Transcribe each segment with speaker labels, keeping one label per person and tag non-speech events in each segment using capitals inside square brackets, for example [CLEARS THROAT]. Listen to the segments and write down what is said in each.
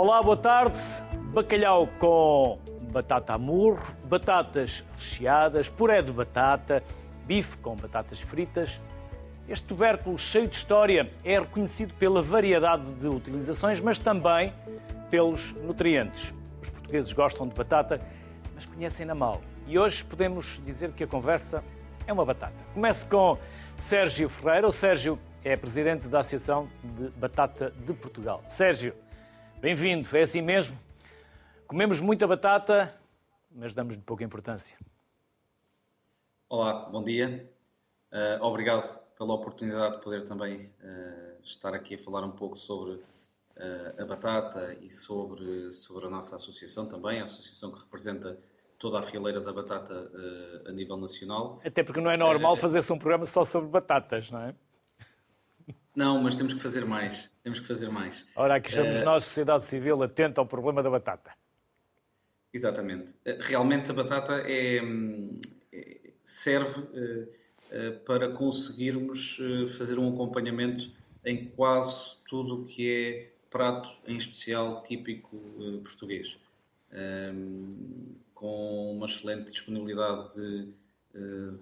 Speaker 1: Olá, boa tarde. Bacalhau com batata a murro, batatas recheadas, puré de batata, bife com batatas fritas. Este tubérculo cheio de história é reconhecido pela variedade de utilizações, mas também pelos nutrientes. Os portugueses gostam de batata, mas conhecem-na mal. E hoje podemos dizer que a conversa é uma batata. Comece com Sérgio Ferreira. O Sérgio é presidente da Associação de Batata de Portugal. Sérgio, bem-vindo. É assim mesmo? Comemos muita batata, mas damos-lhe pouca importância.
Speaker 2: Olá, bom dia. Uh, obrigado pela oportunidade de poder também uh, estar aqui a falar um pouco sobre uh, a batata e sobre, sobre a nossa associação também, a associação que representa toda a fileira da batata a nível nacional.
Speaker 1: Até porque não é normal fazer-se um programa só sobre batatas, não é?
Speaker 2: Não, mas temos que fazer mais. Temos que fazer mais.
Speaker 1: Ora, aqui estamos nós, sociedade civil, atenta ao problema da batata.
Speaker 2: Exatamente. Realmente a batata é, é serve eh, para conseguirmos eh, fazer um acompanhamento em quase tudo o que é prato, em especial típico eh, português, ehm, com uma excelente disponibilidade de,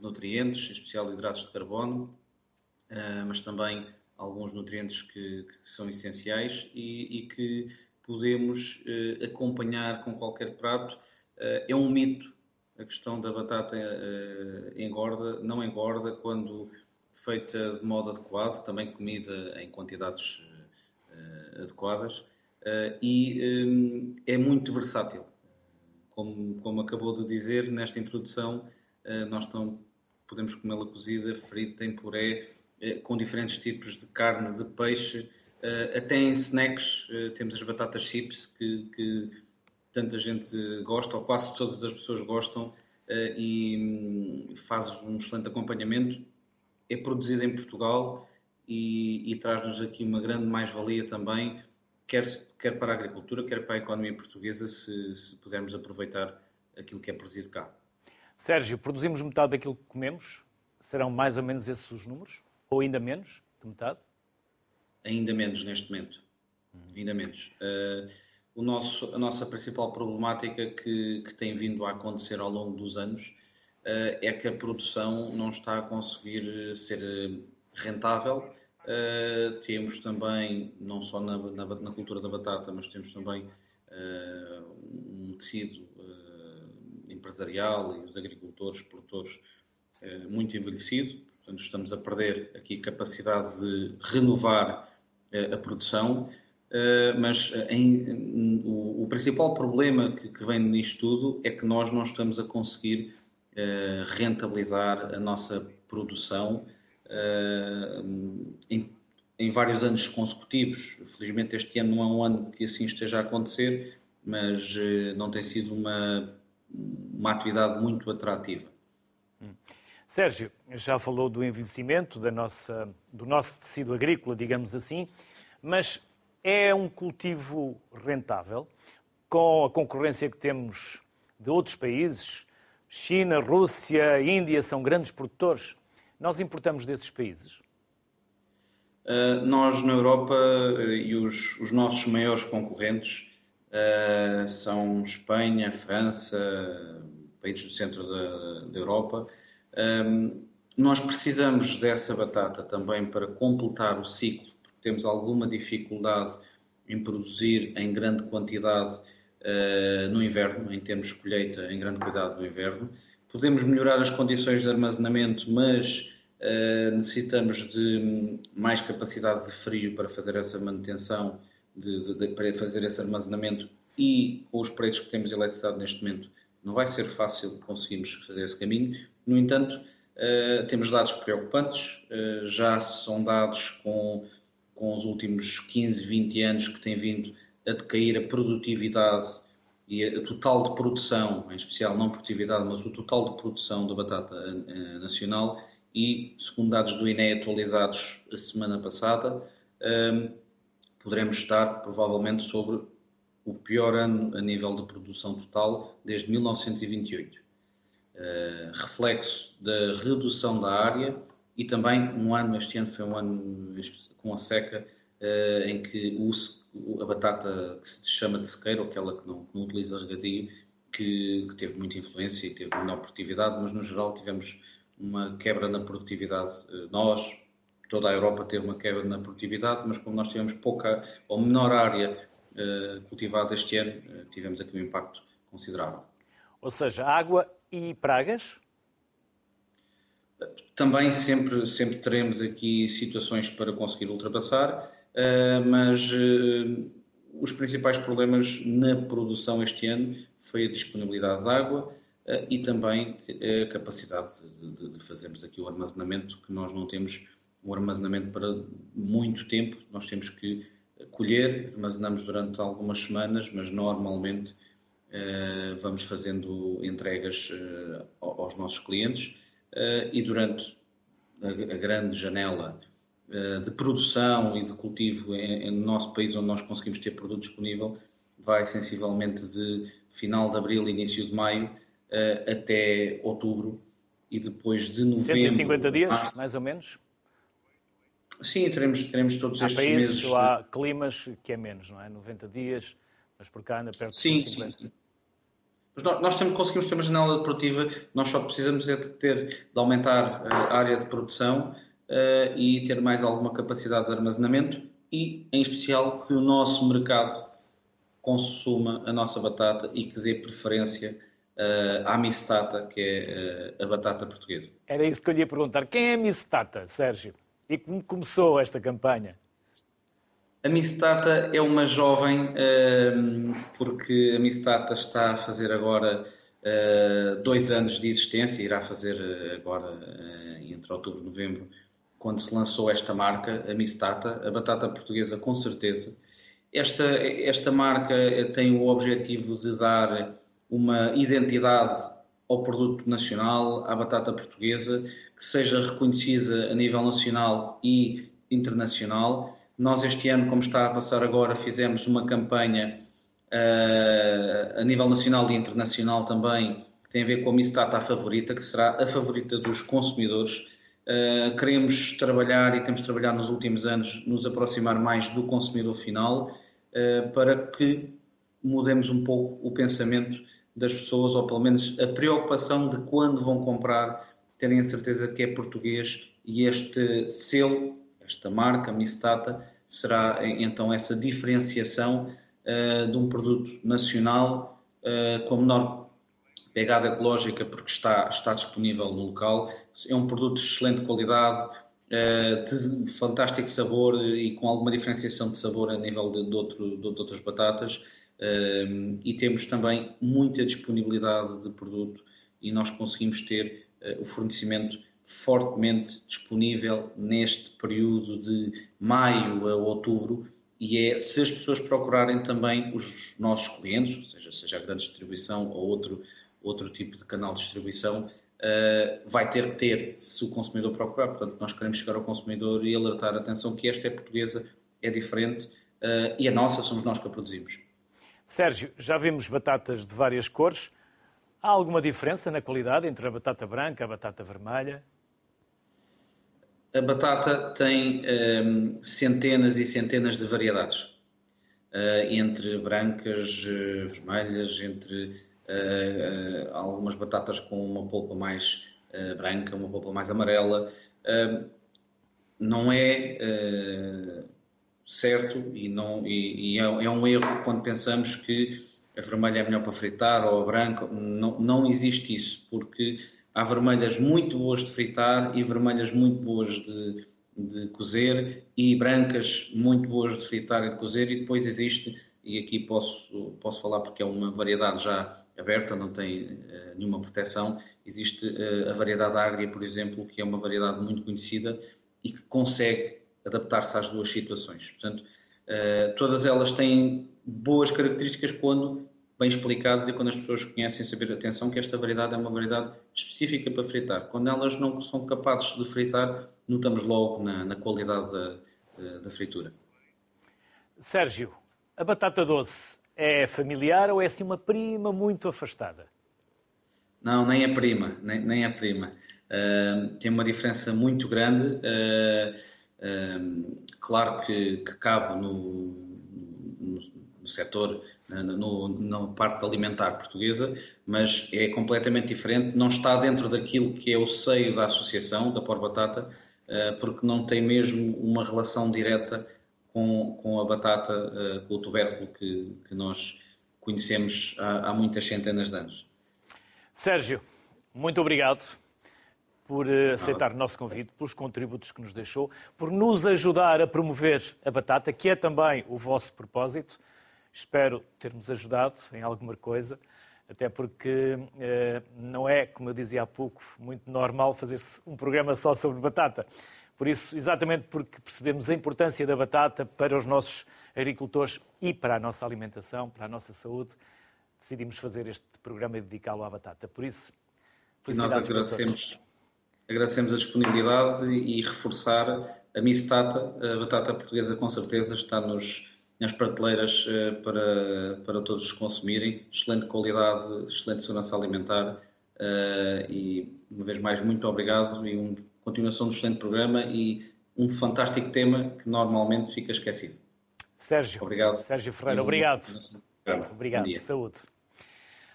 Speaker 2: nutrientes, em especial hidratos de carbono, mas também alguns nutrientes que, que são essenciais e, e que podemos acompanhar com qualquer prato. É um mito a questão da batata uh, engorda, não engorda quando feita de modo adequado, também comida em quantidades adequadas e é muito versátil. Como, como acabou de dizer nesta introdução, nós tão, podemos comê-la cozida, frita, em puré, com diferentes tipos de carne, de peixe, até em snacks temos as batatas chips que, que tanta gente gosta, ou quase todas as pessoas gostam, eh, e hum, faz um excelente acompanhamento. É produzido em Portugal e, e traz-nos aqui uma grande mais-valia também, quer, quer para a agricultura, quer para a economia portuguesa, se, se pudermos aproveitar aquilo que é produzido cá.
Speaker 1: Sérgio, produzimos metade daquilo que comemos? Serão mais ou menos esses os números? Ou ainda menos de metade?
Speaker 2: Ainda menos neste momento. Ainda menos. Uh, o nosso, a nossa principal problemática que, que, tem vindo a acontecer ao longo dos anos uh, é que a produção não está a conseguir ser rentável. Uh, temos também, não só na, na, na, cultura da batata, mas temos também uh, um tecido empresarial e os agricultores, produtores muito envelhecido. Portanto, estamos a perder aqui capacidade de renovar a produção eh, mas eh, em, o, o, principal problema que, que, vem nisto tudo é que nós não estamos a conseguir rentabilizar a nossa produção em, em, vários anos consecutivos. Felizmente este ano não é um ano que assim esteja a acontecer, mas não tem sido uma, uma atividade muito atrativa.
Speaker 1: Sérgio, já falou do envelhecimento da nossa, do nosso tecido agrícola, digamos assim, mas é um cultivo rentável, com a concorrência que temos de outros países. China, Rússia, Índia são grandes produtores. Nós importamos desses países?
Speaker 2: Uh, nós, na Europa, uh, e os, os, nossos maiores concorrentes uh, são Espanha, França, países do centro da, da Europa. Nós precisamos dessa batata também para completar o ciclo temos alguma dificuldade em produzir em grande quantidade uh, no inverno, em termos de colheita em grande quantidade no inverno. Podemos melhorar as condições de armazenamento, mas uh, necessitamos de mais capacidade de frio para fazer essa manutenção, de, de, de, para fazer esse armazenamento e com os preços que temos de eletricidade neste momento não vai ser fácil conseguirmos fazer esse caminho. No entanto, uh, temos dados preocupantes, uh, já são dados com com os últimos 15, 20 anos que tem vindo a decair a produtividade e a total de produção, em especial não produtividade, mas o total de produção da batata eh, nacional e, segundo dados do INE atualizados a semana passada, poderemos estar provavelmente sobre o pior ano a nível de produção total desde 1928. Eh, reflexo da redução da área e também um ano, este ano foi um ano com a seca em que o, a batata que se chama de sequeiro, aquela que não, não utiliza regadio, que, que, teve muita influência e teve menor produtividade, mas no geral tivemos uma quebra na produtividade. Nós, toda a Europa teve uma quebra na produtividade, mas como nós tivemos pouca ou menor área uh, cultivada este ano, uh, tivemos aqui um impacto considerável.
Speaker 1: Ou seja, água e pragas?
Speaker 2: Também sempre, sempre teremos aqui situações para conseguir ultrapassar, uh, mas os principais problemas na produção este ano foi a disponibilidade de água e também a capacidade de, de fazermos aqui o armazenamento que nós não temos um armazenamento para muito tempo. Nós temos que colher, armazenamos durante algumas semanas, mas normalmente eh, vamos fazendo entregas eh, aos nossos clientes eh, e durante a, grande janela de produção e de cultivo no nosso país, onde nós conseguimos ter produto disponível, vai sensivelmente de final de abril, início de maio, até outubro e depois de novembro.
Speaker 1: 150 dias, março, mais ou menos?
Speaker 2: Sim, teremos, teremos todos
Speaker 1: há
Speaker 2: estes
Speaker 1: países,
Speaker 2: meses.
Speaker 1: Há climas que é menos, não é? 90 dias, mas por cá anda perto
Speaker 2: sim,
Speaker 1: de 50.
Speaker 2: Sim, sim. Mas nós, nós temos, conseguimos ter uma janela produtiva, nós só precisamos é de ter, de aumentar a área de produção uh, e ter mais alguma capacidade de armazenamento e, em especial, que o nosso mercado consuma a nossa batata e que dê preferência uh, à mistata, que é uh, a batata portuguesa.
Speaker 1: Era isso que eu lhe ia perguntar. Quem é a mistata, Sérgio? E como começou esta campanha?
Speaker 2: A Mistata é uma jovem, ehm, porque a Mistata está a fazer agora eh, dois anos de existência, irá fazer eh, agora eh, entre outubro e novembro, quando se lançou esta marca, a Mistata, a batata portuguesa com certeza. Esta, esta marca tem o objetivo de dar uma identidade ao produto nacional, à batata portuguesa, que seja reconhecida a nível nacional e internacional. Nós, este ano, como está a passar agora, fizemos uma campanha uh, a nível nacional e internacional também, que tem a ver com a Miss Tata favorita, que será a favorita dos consumidores. Uh, queremos trabalhar e temos trabalhado nos últimos anos, nos aproximar mais do consumidor final, uh, para que mudemos um pouco o pensamento das pessoas, ou pelo menos a preocupação de quando vão comprar terem a certeza que é português e este selo, esta marca, Mistata, será então essa diferenciação uh, de um produto nacional uh, com menor pegada ecológica porque está, está disponível no local. É um produto de excelente qualidade, uh, de fantástico sabor e com alguma diferenciação de sabor a nível de, de, outro, de outras batatas. e temos também muita disponibilidade de produto e nós conseguimos ter o fornecimento fortemente disponível neste período de maio a outubro e é se as pessoas procurarem também os nossos clientes, ou seja, seja a grande distribuição ou outro, outro tipo de canal de distribuição, uh, vai ter que ter se o consumidor procurar. Portanto, nós queremos chegar ao consumidor e alertar a atenção que esta é portuguesa, é diferente uh, e a nossa somos nós que a produzimos.
Speaker 1: Sérgio, já vimos batatas de várias cores. Há alguma diferença na qualidade entre a batata branca e a batata vermelha?
Speaker 2: A batata tem um, ehm, centenas e centenas de variedades, uh, entre brancas, uh, vermelhas, entre uh, algumas batatas com uma polpa mais branca, uma polpa mais amarela. Ehm, não é certo e, não, e, e é, é um erro quando pensamos que a vermelha é melhor para fritar ou a branca. Não, não existe isso, porque há vermelhas muito boas de fritar e vermelhas muito boas de, de cozer e brancas muito boas de fritar e de cozer e depois existe, e aqui posso, posso falar porque é uma variedade já aberta, não tem uh, nenhuma proteção, existe uh, a variedade agria, por exemplo, que é uma variedade muito conhecida e que consegue adaptar-se às duas situações. Portanto, uh, todas elas têm boas características quando bem explicadas e quando as pessoas conhecem saber atenção que esta variedade é uma variedade específica para fritar. Quando elas não são capazes de fritar, notamos logo na, na qualidade da, da fritura.
Speaker 1: Sérgio, a batata doce é familiar ou é assim uma prima muito afastada?
Speaker 2: Não, nem é prima, nem, nem é prima. Uh, tem uma diferença muito grande. Uh, claro que, que cabe no, no, no setor, no, na parte alimentar portuguesa, mas é completamente diferente, não está dentro daquilo que é o seio da associação, da Por Batata, eh, porque não tem mesmo uma relação direta com, com a batata, eh, com o tubérculo que, que nós conhecemos há, há muitas centenas de anos.
Speaker 1: Sérgio, muito obrigado por eh, aceitar o nosso convite, pelos contributos que nos deixou, por nos ajudar a promover a batata, que é também o vosso propósito. Espero ter-nos ajudado em alguma coisa, até porque eh, não é, como eu dizia há pouco, muito normal fazer-se um programa só sobre batata. Por isso, exatamente porque percebemos a importância da batata para os nossos agricultores e para a nossa alimentação, para a nossa saúde, decidimos fazer este programa e dedicá-lo à batata. Por isso,
Speaker 2: e nós agradecemos agradecemos a disponibilidade e, reforçar a Mistata, a batata portuguesa com certeza está nos, nas prateleiras eh, para, para todos consumirem. Excelente qualidade, excelente segurança alimentar eh, e, uma vez mais, muito obrigado e uma continuação do excelente programa e um fantástico tema que normalmente fica esquecido.
Speaker 1: Sérgio. Obrigado. Sérgio Ferreira, obrigado. Obrigado. Saúde.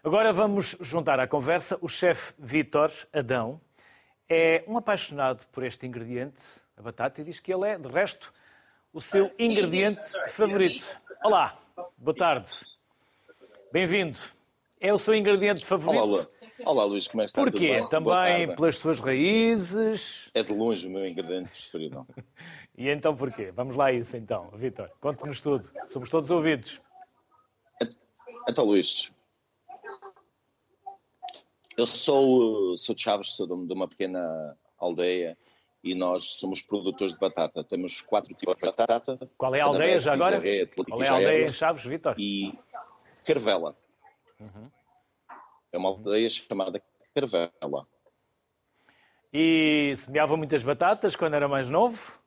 Speaker 1: Agora vamos juntar à conversa o chefe Vítor Adão, é um apaixonado por este ingrediente, a batata, e diz que ele é, de resto, o seu ingrediente favorito. Olá, boa tarde. Bem-vindo. É o seu ingrediente favorito?
Speaker 3: Olá, Olá Luís, como é que está?
Speaker 1: Porquê? Também pelas suas raízes?
Speaker 3: É de longe o meu ingrediente preferido. [LAUGHS]
Speaker 1: e então porquê? Vamos lá a isso então, Vitor. Conte-nos tudo. Somos todos ouvidos.
Speaker 3: Então, Luís, eu sou, sou de Chaves, sou de uma pequena aldeia e nós somos produtores de batata. Temos quatro tipos de batata.
Speaker 1: Qual é a aldeia já agora? Qual é a aldeia em Chaves, Vitor?
Speaker 3: E Carvela. Uhum. É uma aldeia chamada Carvela.
Speaker 1: E semeava muitas batatas quando era mais novo?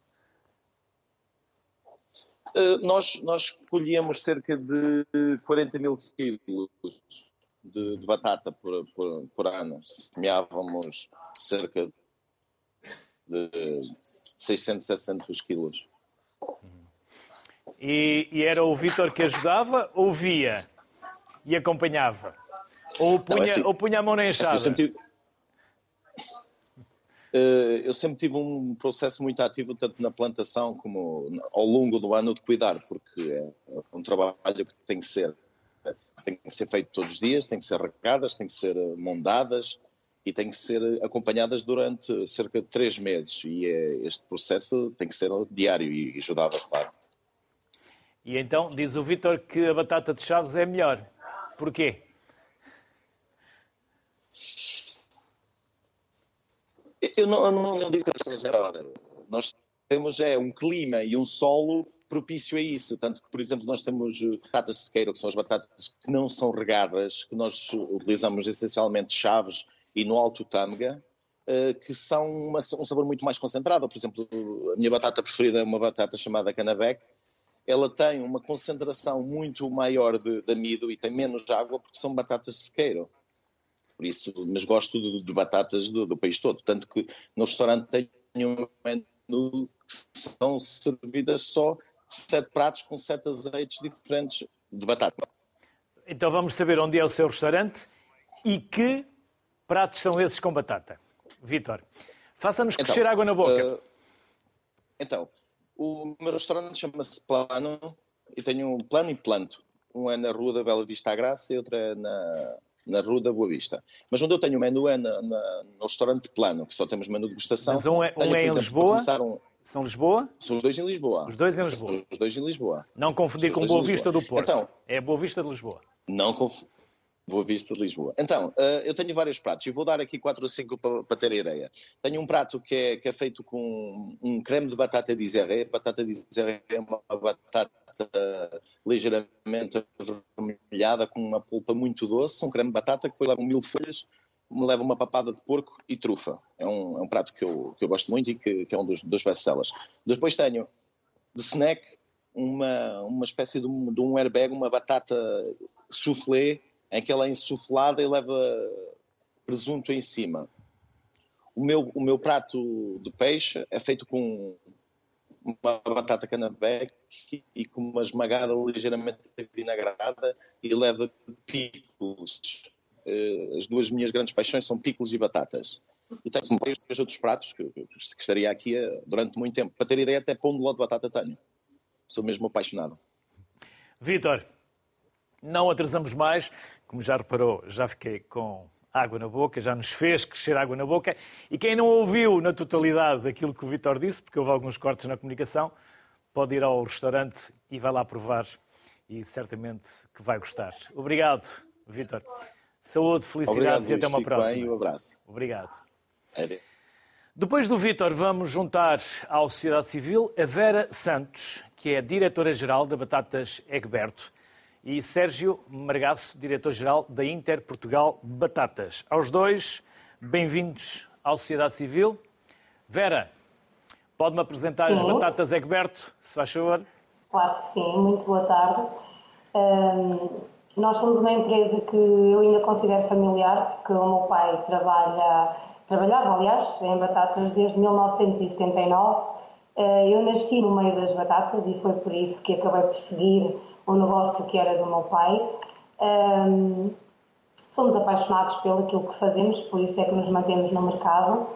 Speaker 3: Uh, nós, nós colhíamos cerca de 40 mil quilos de, de batata por, por, por, ano. Semeávamos cerca de 600, 700 quilos.
Speaker 1: E, e era o Vítor que ajudava ou via e acompanhava? Ou punha, Não, é assim, ou punha a mão na é enxada? Assim, eu, sempre tive,
Speaker 3: uh, eu sempre tive um processo muito ativo, tanto na plantação como ao longo do ano, de cuidar, porque é um trabalho que tem que ser tem que ser feito todos os dias, tem que ser regadas, tem que ser eh, mondadas e tem que ser eh, acompanhadas durante cerca de três meses. E é, este processo tem que ser diário e ajudava, claro.
Speaker 1: E então diz o Vítor que a batata de Chaves é melhor. Porquê?
Speaker 3: Eu não, eu não digo que seja melhor. Nós temos é um clima e um solo propício a isso. Tanto que, por exemplo, nós temos eh, batatas de sequeiro, que são as batatas que não são regadas, que nós utilizamos essencialmente chaves e no alto tâmega, eh, que são uma, um sabor muito mais concentrado. Por exemplo, a minha batata preferida é uma batata chamada canabec. Ela tem uma concentração muito maior de, de amido e tem menos água porque são batatas de sequeiro. Por isso, mas gosto de, de batatas do, do, país todo. Tanto que no restaurante tenho um menu que são servidas só sete pratos com sete azeites diferentes de batata.
Speaker 1: Então vamos saber onde é o seu restaurante e que pratos são esses com batata. Vitor, faça-nos então, crescer água na boca. Uh,
Speaker 3: então, o meu restaurante chama-se Plano e tenho um plano e planto. Um é na Rua da Bela Vista à Graça e outro é na, na Rua da Boa Vista. Mas onde eu tenho o menu é na, na, no restaurante Plano, que só temos menu de degustação.
Speaker 1: Mas um é, um tenho, é em Lisboa? Um, são Lisboa?
Speaker 3: São os dois em Lisboa.
Speaker 1: Os dois em Lisboa.
Speaker 3: São os dois em Lisboa.
Speaker 1: Não confundir com Boa Vista do Porto. Então, é Boa Vista de Lisboa.
Speaker 3: Não confundir. Boa Vista de Lisboa. Então, uh, eu tenho vários pratos e vou dar aqui quatro ou cinco para, para ter a ideia. Tenho um prato que é, que é feito com um creme de batata de Iséré. Batata de Iséré é uma batata ligeiramente avermelhada com uma polpa muito doce, um creme de batata que foi lá com mil folhas leva uma papada de porco e trufa. É um, é um prato que eu, que eu gosto muito e que, que é um dos, dos best-sellers. Depois tenho de snack uma, uma espécie de um, de um airbag, uma batata soufflé, em que ela é insuflada e leva presunto em cima. O meu, o meu prato de peixe é feito com uma batata canabec e com uma esmagada ligeiramente vinagrada e leva picos. Uh, as duas minhas grandes paixões são picos e batatas. E tenho vários outros pratos que, que, estaria aqui a, durante muito tempo. Para ter ideia, até pão de ló de batata tenho. Sou mesmo apaixonado.
Speaker 1: Vitor, não atrasamos mais. Como já reparou, já fiquei com água na boca, já nos fez crescer água na boca. E quem não ouviu na totalidade aquilo que o Vitor disse, porque houve alguns cortes na comunicação, pode ir ao restaurante e vai lá provar e certamente que vai gostar. Obrigado, Vitor. Saúde, felicidades
Speaker 3: Obrigado,
Speaker 1: e até uma próxima.
Speaker 3: Bem, um abraço.
Speaker 1: Obrigado.
Speaker 3: É
Speaker 1: Depois do Vitor, vamos juntar à sociedade civil a Vera Santos, que é diretora-geral da Batatas Egberto e Sérgio Margaço, diretor-geral da Inter Portugal Batatas. Aos dois, bem-vindos à sociedade civil. Vera, pode-me apresentar sim. as batatas Egberto, se faz favor?
Speaker 4: Claro que sim, muito boa tarde. Um, nós somos uma empresa que eu ainda considero familiar, porque o meu pai trabalha, trabalhava, aliás, em batatas desde 1979. Eh, eu nasci no meio das batatas e foi por isso que acabei por seguir o negócio que era do meu pai. Um, somos apaixonados pelo aquilo que fazemos, por isso é que nos mantemos no mercado.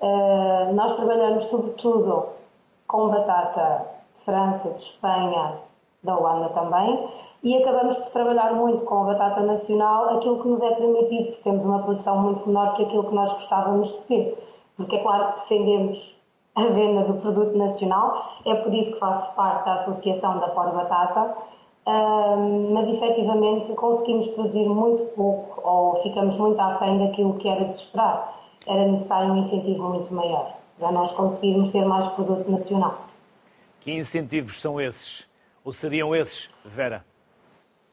Speaker 4: Uh, nós trabalhamos sobretudo com batata de França, de Espanha, da Holanda também, e acabamos por trabalhar muito com a batata nacional, aquilo que nos é permitido, porque temos uma produção muito menor que aquilo que nós gostávamos de ter. Porque é claro que defendemos a venda do produto nacional, é por isso que faço parte da Associação da Por Batata, mas efetivamente conseguimos produzir muito pouco ou ficamos muito aquém daquilo que era de esperar. Era necessário um incentivo muito maior para nós conseguirmos ter mais produto nacional.
Speaker 1: Que incentivos são esses? Ou seriam esses, Vera?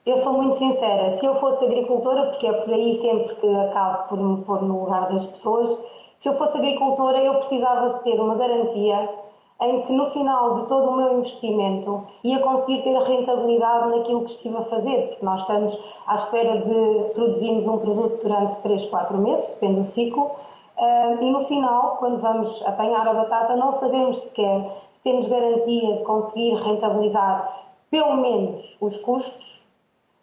Speaker 4: Eu sou muito sincera. Se eu fosse agricultora, porque é por aí sempre que acabo por me pôr no lugar das pessoas, se eu fosse agricultora, eu precisava de ter uma garantia em que no final de todo o meu investimento ia conseguir ter rentabilidade naquilo que estive a fazer, porque nós estamos à espera de produzirmos um produto durante 3, 4 meses, depende do ciclo, eh, e no final, quando vamos apanhar a batata, não sabemos sequer se temos garantia de conseguir rentabilizar pelo menos os custos,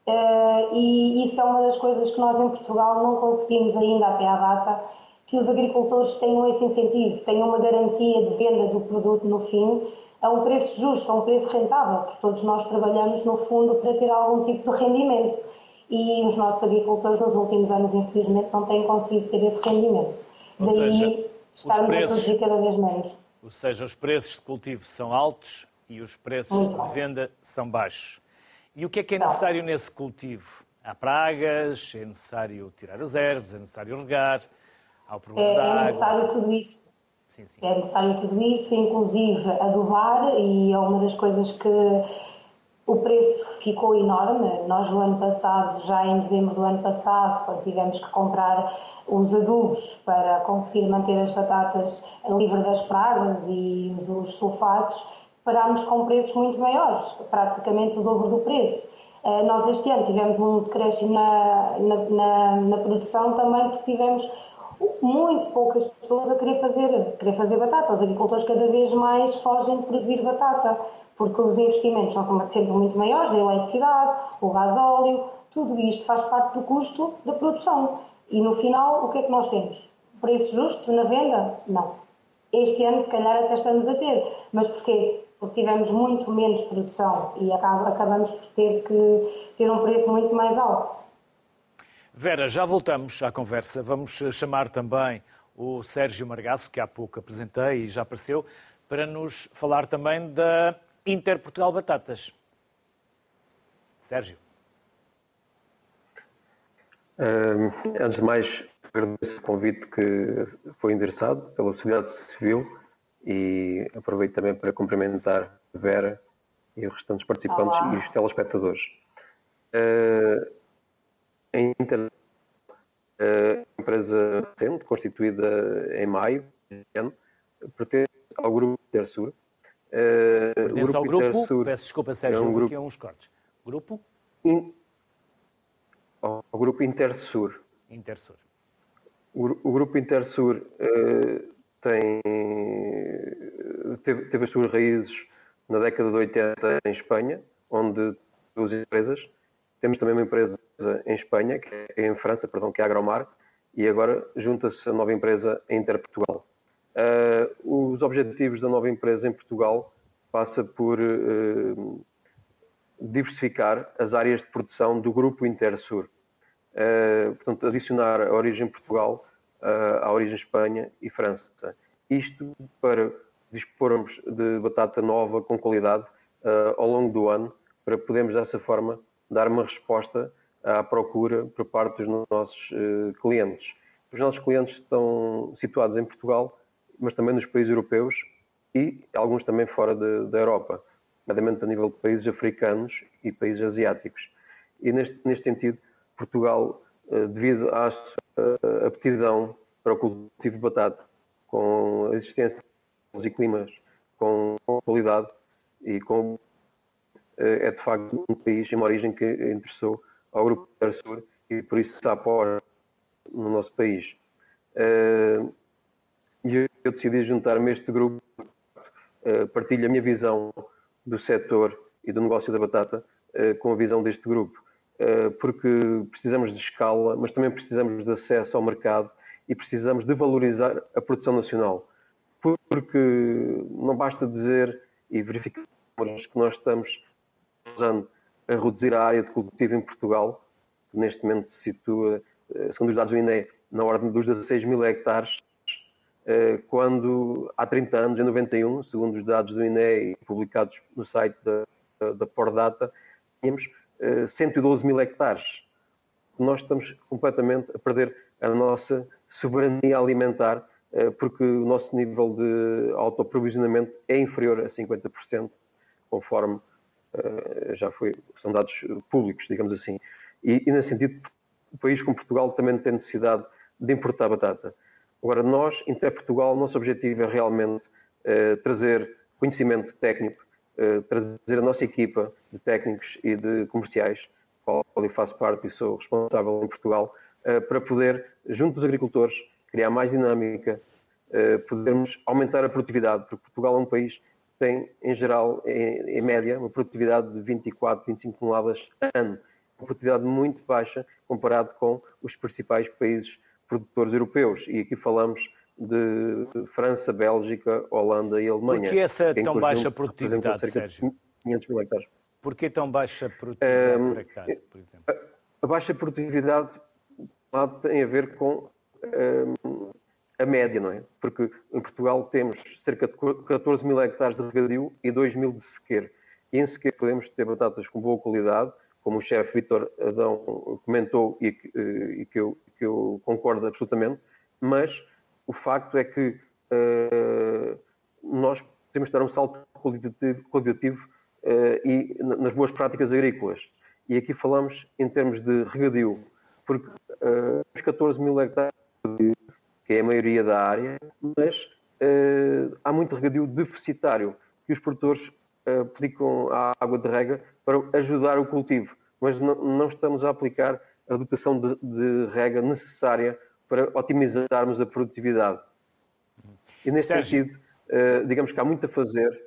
Speaker 4: e isso é uma das coisas que nós em Portugal não conseguimos ainda até à data que os agricultores tenham esse incentivo, tenham uma garantia de venda do produto no fim a um preço justo, a um preço rentável, porque todos nós trabalhamos no fundo para ter algum tipo de rendimento e os nossos agricultores nos últimos anos, infelizmente, não têm conseguido ter esse rendimento.
Speaker 1: Ou Daí seja, estarmos preços, a
Speaker 4: produzir cada vez menos.
Speaker 1: Ou seja, os preços de cultivo são altos e os preços de venda são baixos. E o que é que é necessário nesse cultivo? Há pragas, é necessário tirar as ervas, é necessário regar, ao problema
Speaker 4: é,
Speaker 1: da água.
Speaker 4: É necessário tudo isso. Sim, sim. É necessário tudo isso, inclusive adubar, e é uma das coisas que o preço ficou enorme. Nós, no ano passado, já em dezembro do ano passado, quando tivemos que comprar os adubos para conseguir manter as batatas livre das pragas e os sulfatos, parámos com preços muito maiores, praticamente o dobro do preço. Eh, nós este ano tivemos um decréscimo na, na, na, na produção também porque tivemos muito poucas pessoas a querer fazer, querer fazer batata. Os agricultores cada vez mais fogem de produzir batata, porque os investimentos são sempre muito maiores, a eletricidade, o gasóleo, tudo isto faz parte do custo da produção. E no final, o que é que nós temos? Preço justo na venda? Não. Este ano, se calhar, até estamos a ter. Mas porquê? Porque tivemos muito menos produção e acabamos por ter que ter um preço muito mais alto.
Speaker 1: Vera, já voltamos à conversa. Vamos chamar também o Sérgio Margaço, que há pouco apresentei e já apareceu, para nos falar também da Inter Portugal Batatas. Sérgio.
Speaker 5: Uh, antes de mais, agradeço o convite que foi endereçado pela sociedade civil e aproveito também para cumprimentar a Vera e os restantes participantes Olá. e os telespectadores. Uh, a Inter, a empresa recente, constituída em maio pertence ao grupo Intersur.
Speaker 1: Pertence ao grupo, Intersur peço desculpa Sérgio, é um grupo, aqui é uns cortes. Grupo?
Speaker 5: In, ao grupo Intersur.
Speaker 1: Intersur.
Speaker 5: O, o grupo Intersur uh, tem, teve, teve as suas raízes na década de 80 em Espanha, onde duas empresas. Temos também uma empresa em Espanha, que é em França, perdão, que é a Agromar, e agora junta-se a nova empresa Interportugal. Uh, os objetivos da nova empresa em Portugal passa por uh, diversificar as áreas de produção do grupo Intersur. Uh, portanto, adicionar a origem Portugal à origem Espanha e França. Isto para dispormos de batata nova com qualidade ao longo do ano, para podermos dessa forma dar uma resposta à procura por parte dos nossos clientes. Os nossos clientes estão situados em Portugal mas também nos países europeus e alguns também fora de, da Europa, nomeadamente a nível de países africanos e países asiáticos. E neste, neste sentido, Portugal, eh, devido à sua aptidão para o cultivo de batata, com a existência de climas com qualidade e com eh, é de facto um país em uma origem que interessou ao Grupo Sul e por isso se apoia no nosso país. Eh, e eu decidi juntar-me a este grupo, partilho a minha visão do setor e do negócio da batata com a visão deste grupo, porque precisamos de escala, mas também precisamos de acesso ao mercado e precisamos de valorizar a produção nacional, porque não basta dizer e verificar que nós estamos usando a reduzir a área de cultivo em Portugal, que neste momento se situa, segundo os dados do INE, na ordem dos 16 mil hectares, eh, quando há 30 anos, em 91, segundo os dados do INE publicados no site da, da Pordata, tínhamos 112 eh, mil hectares. Nós estamos completamente a perder a nossa soberania alimentar, eh, porque o nosso nível de autoprovisionamento é inferior a 50%, conforme já foi, são dados públicos, digamos assim. E, e nesse sentido, o país como Portugal também tem necessidade de importar batata. Agora, nós, Inter Portugal, o nosso objetivo é realmente uh, trazer conhecimento técnico, uh, trazer a nossa equipa de técnicos e de comerciais, qual eu faço parte e sou responsável em Portugal, uh, para poder, junto dos agricultores, criar mais dinâmica, podermos aumentar a produtividade, porque Portugal é um país que tem, em geral, em, em média, uma produtividade de 24, 25 toneladas ano. Uma produtividade muito baixa comparado com os principais países produtores europeus. E aqui falamos de França, Bélgica, Holanda e Alemanha.
Speaker 1: Por que essa tão baixa produtividade, Sérgio?
Speaker 5: 500 mil hectares.
Speaker 1: Por que tão baixa produtividade um, por hectare, por exemplo? A,
Speaker 5: a baixa produtividade tem a ver com um, a média, não é? Porque em Portugal temos cerca de 14 mil hectares de regadio e 2 mil de sequer. E em sequer podemos ter batatas com boa qualidade, como o chefe Vitor Adão comentou e que, eh, e que, eu, que eu concordo absolutamente, mas o facto é que uh, nós temos de dar um salto qualitativo, qualitativo uh, e nas boas práticas agrícolas. E aqui falamos em termos de regadio, porque uh, os 14 mil hectares, que é a maioria da área, mas uh, há muito regadio deficitário, que os produtores aplicam a água de rega para ajudar o cultivo, mas não, não estamos a aplicar a dotação de, de, rega necessária para otimizarmos a produtividade. E nesse Sérgio. sentido, uh, digamos que há muito a fazer.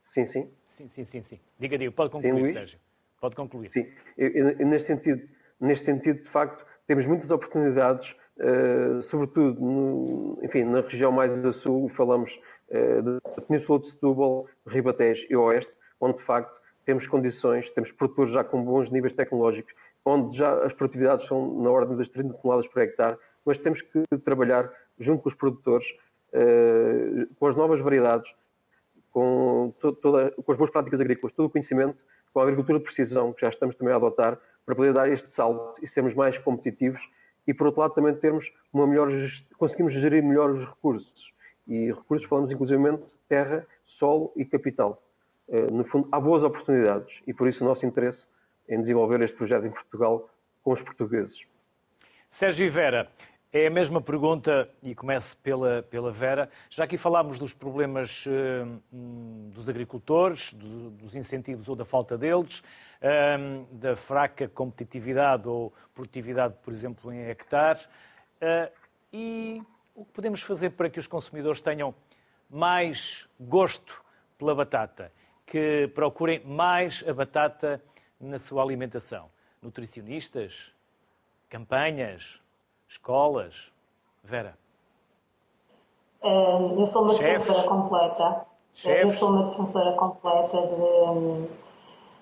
Speaker 5: Sim, sim.
Speaker 1: Sim, sim, sim. sim. Diga, diga, pode concluir, sim, Sérgio. Pode concluir.
Speaker 5: Sim, e, e, neste, sentido, neste sentido, de facto, temos muitas oportunidades, uh, sobretudo, no, enfim, na região mais a sul, falamos uh, da Península de Setúbal, Ribatejo e Oeste, onde, de facto, temos condições, temos produtores já com bons níveis tecnológicos, onde já as produtividades são na ordem das 30 toneladas por hectare, mas temos que trabalhar junto com os produtores, eh, com as novas variedades, com, toda, com as boas práticas agrícolas, todo o conhecimento, com a agricultura de precisão, que já estamos também a adotar, para poder dar este salto e sermos mais competitivos e, por outro lado, também termos uma melhor conseguimos gerir melhor os recursos. E recursos falamos inclusivamente terra, solo e capital. Eh, no fundo, há boas oportunidades e por isso o nosso interesse em desenvolver este projeto em Portugal com os portugueses.
Speaker 1: Sérgio Vera, é a mesma pergunta e começo pela, pela Vera. Já aqui falámos dos problemas uh, dos agricultores, dos, dos, incentivos ou da falta deles, uh, da fraca competitividade ou produtividade, por exemplo, em hectares. Uh, e o que podemos fazer para que os consumidores tenham mais gosto pela batata, que procurem mais a batata na sua alimentação? Nutricionistas? Campanhas? Escolas? Vera?
Speaker 4: Eu sou uma Chefes. defensora completa. Chefes. Eu sou uma defensora completa de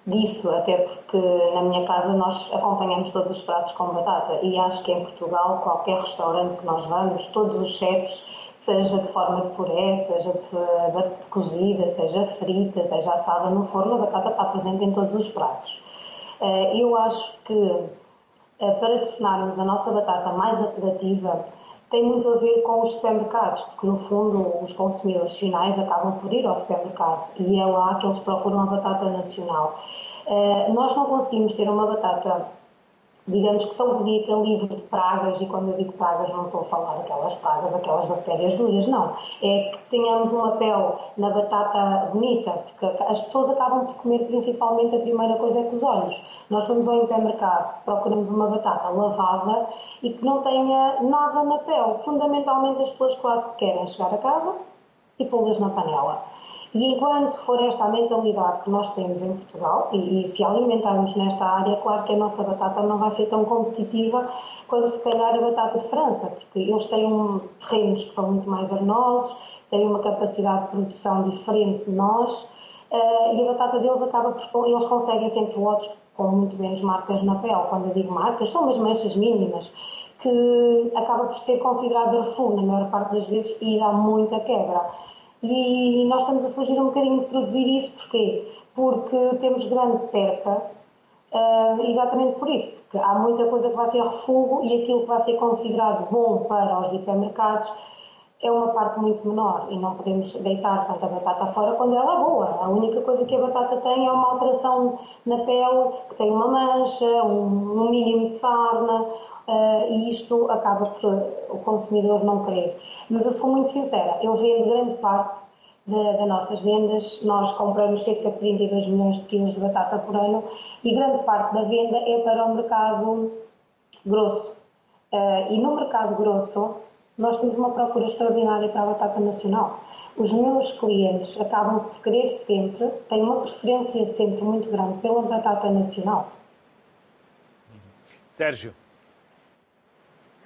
Speaker 4: disso, até porque na minha casa nós acompanhamos todos os pratos com batata e acho que em Portugal, qualquer restaurante que nós vamos, todos os chefes, seja de forma de puré, seja de, cozida, seja frita, seja assada no forno, a batata está presente em todos os pratos. Eh, eu acho que eh, para tornarmos a nossa batata mais apelativa, tem muito a ver com os supermercados, porque no fundo os consumidores finais acabam por ir ao supermercado e é lá que eles procuram a batata nacional. Uh, nós não conseguimos ter uma batata digamos que tão bonita, livre de pragas, e quando eu digo pragas não estou a falar daquelas pragas, aquelas bactérias duras, não. É que tenhamos uma pele na batata bonita, porque as pessoas acabam por comer principalmente a primeira coisa é com os olhos. Nós vamos ao hipermercado, procuramos uma batata lavada e que não tenha nada na pele. Fundamentalmente as pessoas quase que querem chegar a casa e pô-las na panela. E enquanto for esta a mentalidade que nós temos em Portugal, e, e, se alimentarmos nesta área, claro que a nossa batata não vai ser tão competitiva quanto se calhar a batata de França, porque eles têm um, terrenos que são muito mais arenosos, têm uma capacidade de produção diferente de nós, uh, e a batata deles acaba por. Eles conseguem sempre lotes com muito menos marcas na pele. Quando eu digo marcas, são umas manchas mínimas que acaba por ser considerado refúgio na maior parte das vezes e dá muita quebra. E nós estamos a fugir um bocadinho de produzir isso, porquê? Porque temos grande perca, uh, exatamente por isso, porque há muita coisa que vai ser refúgio e aquilo que vai ser considerado bom para os hipermercados é uma parte muito menor e não podemos deitar tanta batata fora quando ela é boa. A única coisa que a batata tem é uma alteração na pele, que tem uma mancha, um, um mínimo de sarna, uh, e isto acaba por o consumidor não querer. Mas eu sou muito sincera, eu vendo grande parte das nossas vendas, nós compramos cerca de 32 milhões de quilos de batata por ano e grande parte da venda é para o mercado grosso. Uh, e no mercado grosso, nós temos uma procura extraordinária para a batata nacional. Os meus clientes acabam por querer sempre, têm uma preferência sempre muito grande pela batata nacional.
Speaker 1: Sérgio.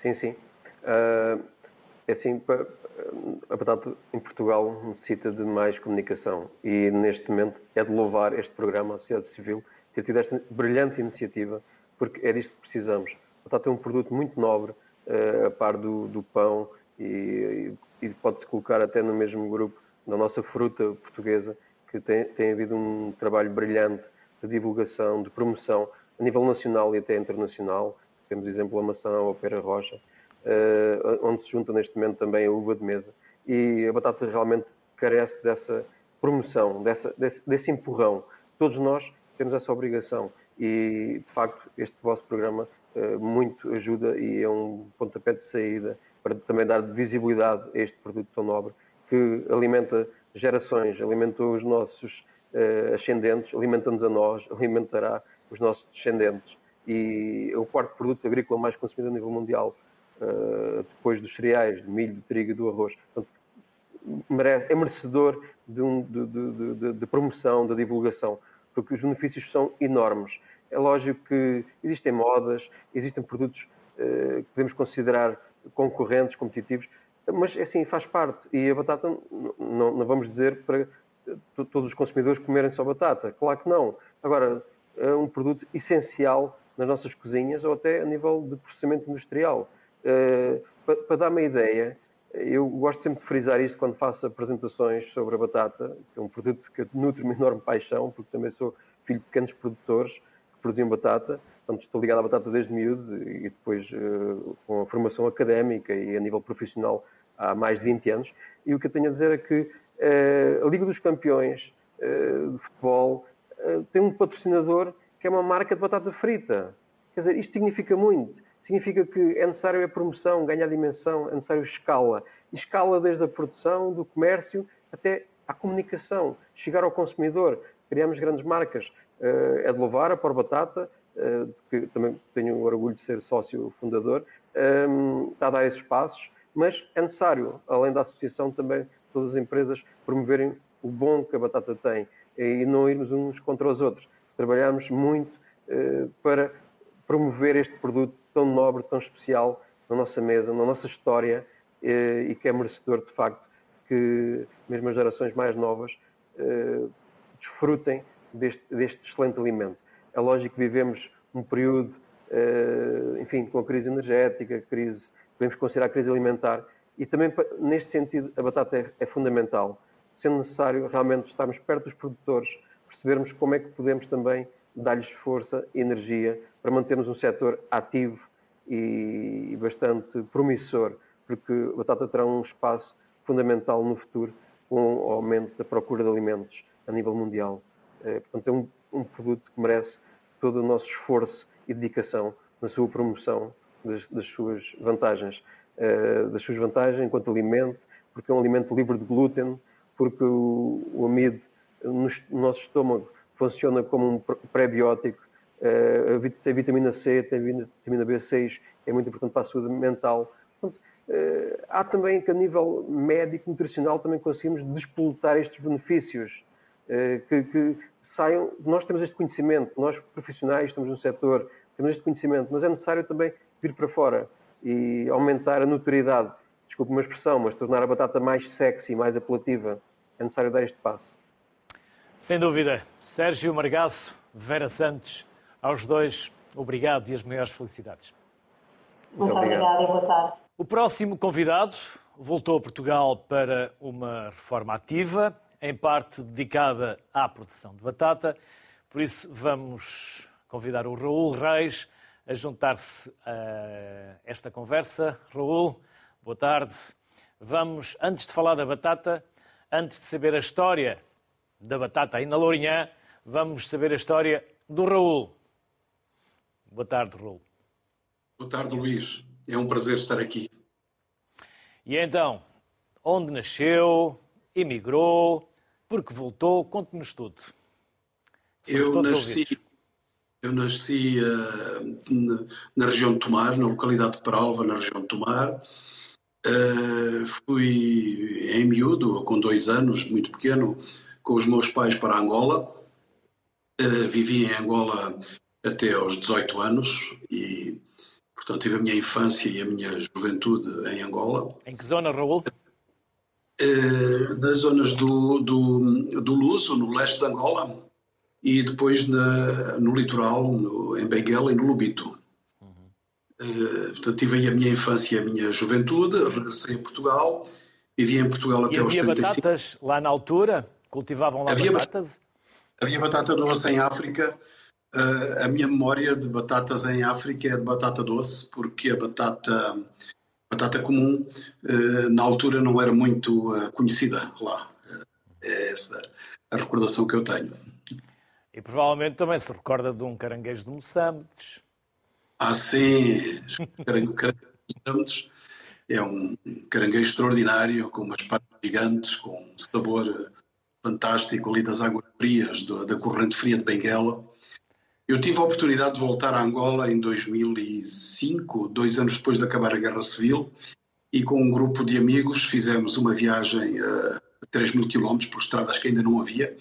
Speaker 5: Sim, sim. Uh, é assim, a batata em Portugal necessita de mais comunicação e neste momento é de louvar este programa, a sociedade civil, ter tido esta brilhante iniciativa, porque é disto que precisamos. A batata é um produto muito nobre, uh, a par do, do pão e, e pode-se colocar até no mesmo grupo da nossa fruta portuguesa, que tem, tem havido um trabalho brilhante de divulgação, de promoção a nível nacional e até internacional temos exemplo a maçã ou a pera rocha, uh, onde se junta neste momento também a uva de mesa. E a batata realmente carece dessa promoção, dessa, desse, desse empurrão. Todos nós temos essa obrigação e, de facto, este vosso programa uh, muito ajuda e é um pontapé de saída para também dar visibilidade a este produto tão nobre que alimenta gerações, alimentou os nossos uh, ascendentes, alimenta-nos a nós, [LAUGHS] alimentará os nossos descendentes e é o quarto produto agrícola mais consumido a nível mundial, uh, depois dos cereais, do milho, do trigo e do arroz. Portanto, merece, é merecedor de, um, de, de, de, promoção, de divulgação, porque os benefícios são enormes. É lógico que existem modas, existem produtos uh, que podemos considerar concorrentes, competitivos, mas é assim, faz parte. E a batata, não, não vamos dizer para todos os consumidores comerem só batata. Claro que não. Agora, é um produto essencial nas nossas cozinhas ou até a nível de processamento industrial. Uh, para, para dar uma ideia, eu gosto sempre de frisar isto quando faço apresentações sobre a batata, que é um produto que nutre uma enorme paixão, porque também sou filho de pequenos produtores que produziam batata, portanto estou ligado à batata desde miúdo e depois uh, com a formação académica e a nível profissional há mais de 20 anos. E o que eu tenho a dizer é que uh, a Liga dos Campeões uh, de Futebol tem um patrocinador que é uma marca de batata frita. Quer dizer, isto significa muito. Significa que é necessário a promoção, ganhar dimensão, é necessário escala. E escala desde a produção, do comércio, até à comunicação, chegar ao consumidor. Criamos grandes marcas. Eh, é de louvar a Por Batata, eh, que também tenho o orgulho de ser sócio fundador, ehm, está a dar esses passos mas é necessário, além da associação, também todas as empresas promoverem o bom que a batata tem e não irmos uns contra os outros. Trabalhamos muito eh, para promover este produto tão nobre, tão especial na nossa mesa, na nossa história eh, e que é merecedor, de facto, que mesmo as gerações mais novas eh, desfrutem deste, deste excelente alimento. É lógico que vivemos um período, enfim, com a crise energética, crise, podemos considerar a crise alimentar, e também neste sentido a batata é, é fundamental sendo necessário realmente estarmos perto dos produtores, percebermos como é que podemos também dar-lhes força energia para mantermos um setor ativo e bastante promissor, porque a batata terá um espaço fundamental no futuro com o aumento da procura de alimentos a nível mundial. Eh, portanto, é um, um produto que merece todo o nosso esforço e dedicação na sua promoção das, das suas vantagens, eh, das suas vantagens enquanto alimento, porque é um alimento livre de glúten, porque o, o amido no, no, nosso estômago funciona como um pré-biótico, uh, tem vitamina C, tem vitamina B6, é muito importante para a saúde mental. Portanto, uh, há também que a nível médico, nutricional, também conseguimos despolutar estes benefícios uh, que, que, saiam. Nós temos este conhecimento, nós profissionais estamos no setor, temos este conhecimento, mas é necessário também vir para fora e aumentar a notoriedade, desculpe uma expressão, mas tornar a batata mais sexy, mais apelativa é necessário dar este passo.
Speaker 1: Sem dúvida. Sérgio Margaço, Vera Santos, aos dois, obrigado e as maiores felicidades.
Speaker 4: Muito, Muito obrigada e boa tarde.
Speaker 1: O próximo convidado voltou a Portugal para uma reforma ativa, em parte dedicada à produção de batata. Por isso, vamos convidar o Raul Reis a juntar-se a esta conversa. Raul, boa tarde. Vamos, antes de falar da batata, Antes de saber a história da batata aí na Lourinhã, vamos saber a história do Raul. Boa tarde, Raul.
Speaker 6: Boa tarde, Luís. É um prazer estar aqui.
Speaker 1: E então, onde nasceu, emigrou, porque voltou? Conte-nos tudo.
Speaker 6: eu nasci, eu nasci uh, na região de Tomar, na localidade de Peralva, na região de Tomar. Uh, fui em miúdo, com dois anos, muito pequeno, com os meus pais para Angola. Uh, vivi em Angola até aos 18 anos e, portanto, tive a minha infância e a minha juventude em Angola.
Speaker 1: Em que zona, Raul?
Speaker 6: Uh, nas zonas do, do, do Luso, no leste de Angola, e depois na, no litoral, no, em Benguela e no Lubito. Uh, portanto, tive aí a minha infância e a minha juventude, regressei a Portugal, vivi em Portugal até
Speaker 1: e
Speaker 6: aos 35.
Speaker 1: havia batatas lá na altura? Cultivavam lá havia batatas?
Speaker 6: Havia batata doce em África. Uh, a minha memória de batatas em África é de batata doce, porque a batata, batata comum uh, na altura não era muito conhecida lá. é essa a recordação que eu tenho.
Speaker 1: E provavelmente também se recorda de um caranguejo de Moçambiques.
Speaker 6: Ah, sim, caranguejo [LAUGHS] é um caranguejo extraordinário, com umas patas gigantes, com um sabor fantástico ali das águas frias, da corrente fria de Benguela. Eu tive a oportunidade de voltar a Angola em 2005, dois anos depois de acabar a Guerra Civil, e com um grupo de amigos fizemos uma viagem a 3 mil quilómetros por estradas que ainda não havia,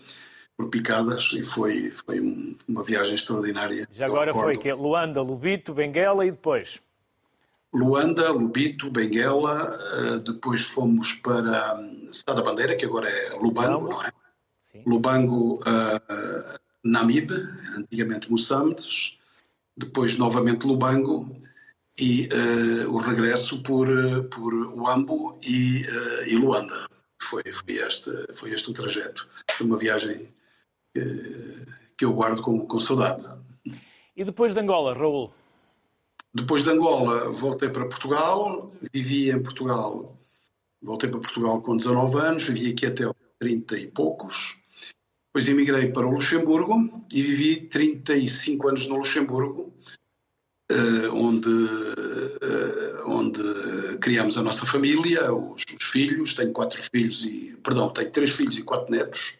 Speaker 6: por picadas e foi, foi um, uma viagem extraordinária.
Speaker 1: Já agora foi que Luanda, Lubito, Benguela e depois?
Speaker 6: Luanda, Lubito, Benguela, uh, depois fomos para um, Sada Bandeira, que agora é Lubango, não é? Sim. Lubango, uh, Namibe, antigamente Moçambique, depois novamente Lubango e uh, o regresso por, por Uambo e, e Luanda. Foi, foi, este, foi este o trajeto. Foi uma viagem que eu guardo com, com saudade.
Speaker 1: E depois de Angola, Raul?
Speaker 6: Depois de Angola, voltei para Portugal, vivi em Portugal, voltei para Portugal com 19 anos, vivi aqui até aos 30 e poucos. Depois emigrei para o Luxemburgo e vivi 35 anos no Luxemburgo, eh, onde, eh, onde criamos a nossa família, os, os filhos. Tenho quatro filhos e, perdão, tenho três filhos e quatro netos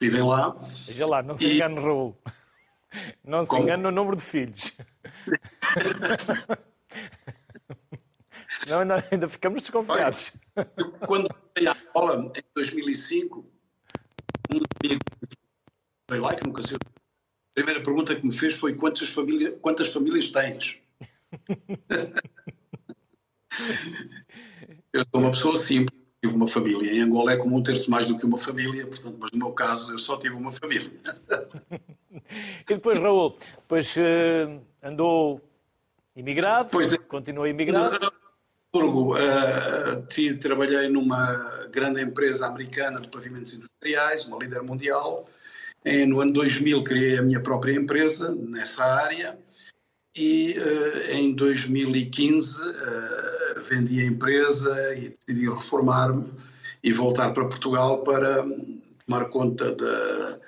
Speaker 6: vivem lá.
Speaker 1: Veja lá, não se e... engane, Raul. Não se Como? engane no número de filhos. [LAUGHS] Não, não, ainda ficamos desconfiados.
Speaker 6: Eu, quando à bola, em 2005, um amigo veio lá, que nunca sei. A primeira pergunta que me fez foi quantas famílias, quantas famílias tens? [LAUGHS] eu sou uma pessoa simples, tive uma família. Em Angola é comum ter-se mais do que uma família, portanto, mas no meu caso eu só tive uma família. [LAUGHS]
Speaker 1: e depois, Raul, depois uh, andou imigrado, pois é. continua imigrado?
Speaker 6: Hamburgo, uh, trabalhei numa grande empresa americana de pavimentos industriais, uma líder mundial. No ano 2000 criei a minha própria empresa nessa área e uh, em 2015 uh, vendi a empresa e decidi reformar-me e voltar para Portugal para tomar conta das